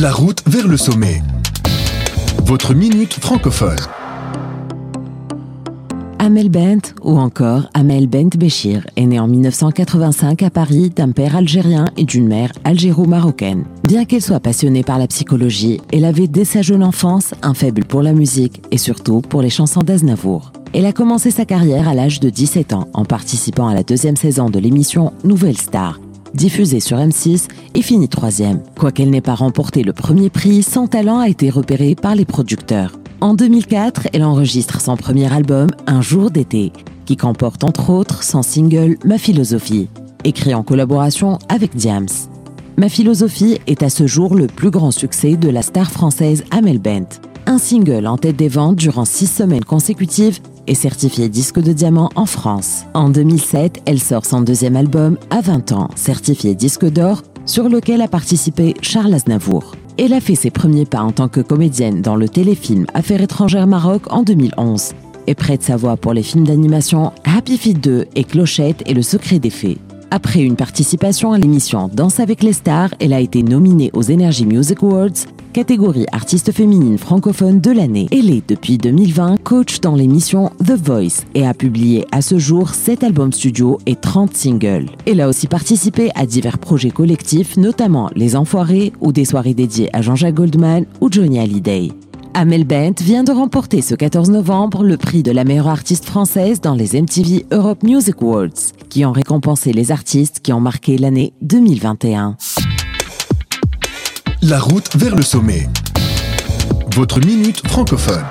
La route vers le sommet. Votre minute francophone. Amel Bent, ou encore Amel Bent Béchir, est née en 1985 à Paris d'un père algérien et d'une mère algéro-marocaine. Bien qu'elle soit passionnée par la psychologie, elle avait dès sa jeune enfance un faible pour la musique et surtout pour les chansons d'Aznavour. Elle a commencé sa carrière à l'âge de 17 ans en participant à la deuxième saison de l'émission Nouvelle Star, diffusée sur M6 et finit troisième. Quoiqu'elle n'ait pas remporté le premier prix, son talent a été repéré par les producteurs. En 2004, elle enregistre son premier album, Un jour d'été, qui comporte entre autres son single Ma philosophie, écrit en collaboration avec Diams. Ma philosophie est à ce jour le plus grand succès de la star française Amel Bent. Un single en tête des ventes durant six semaines consécutives est certifié disque de diamant en France. En 2007, elle sort son deuxième album à 20 ans, certifié disque d'or, sur lequel a participé Charles Aznavour. Elle a fait ses premiers pas en tant que comédienne dans le téléfilm Affaires étrangères Maroc en 2011 et prête sa voix pour les films d'animation Happy Feet 2 et Clochette et le secret des fées. Après une participation à l'émission Danse avec les stars, elle a été nominée aux Energy Music Awards, catégorie artiste féminine francophone de l'année. Elle est depuis 2020 coach dans l'émission The Voice et a publié à ce jour 7 albums studio et 30 singles. Elle a aussi participé à divers projets collectifs, notamment Les Enfoirés ou des soirées dédiées à Jean-Jacques Goldman ou Johnny Hallyday. Amel Bent vient de remporter ce 14 novembre le prix de la meilleure artiste française dans les MTV Europe Music Awards, qui ont récompensé les artistes qui ont marqué l'année 2021. La route vers le sommet. Votre minute francophone.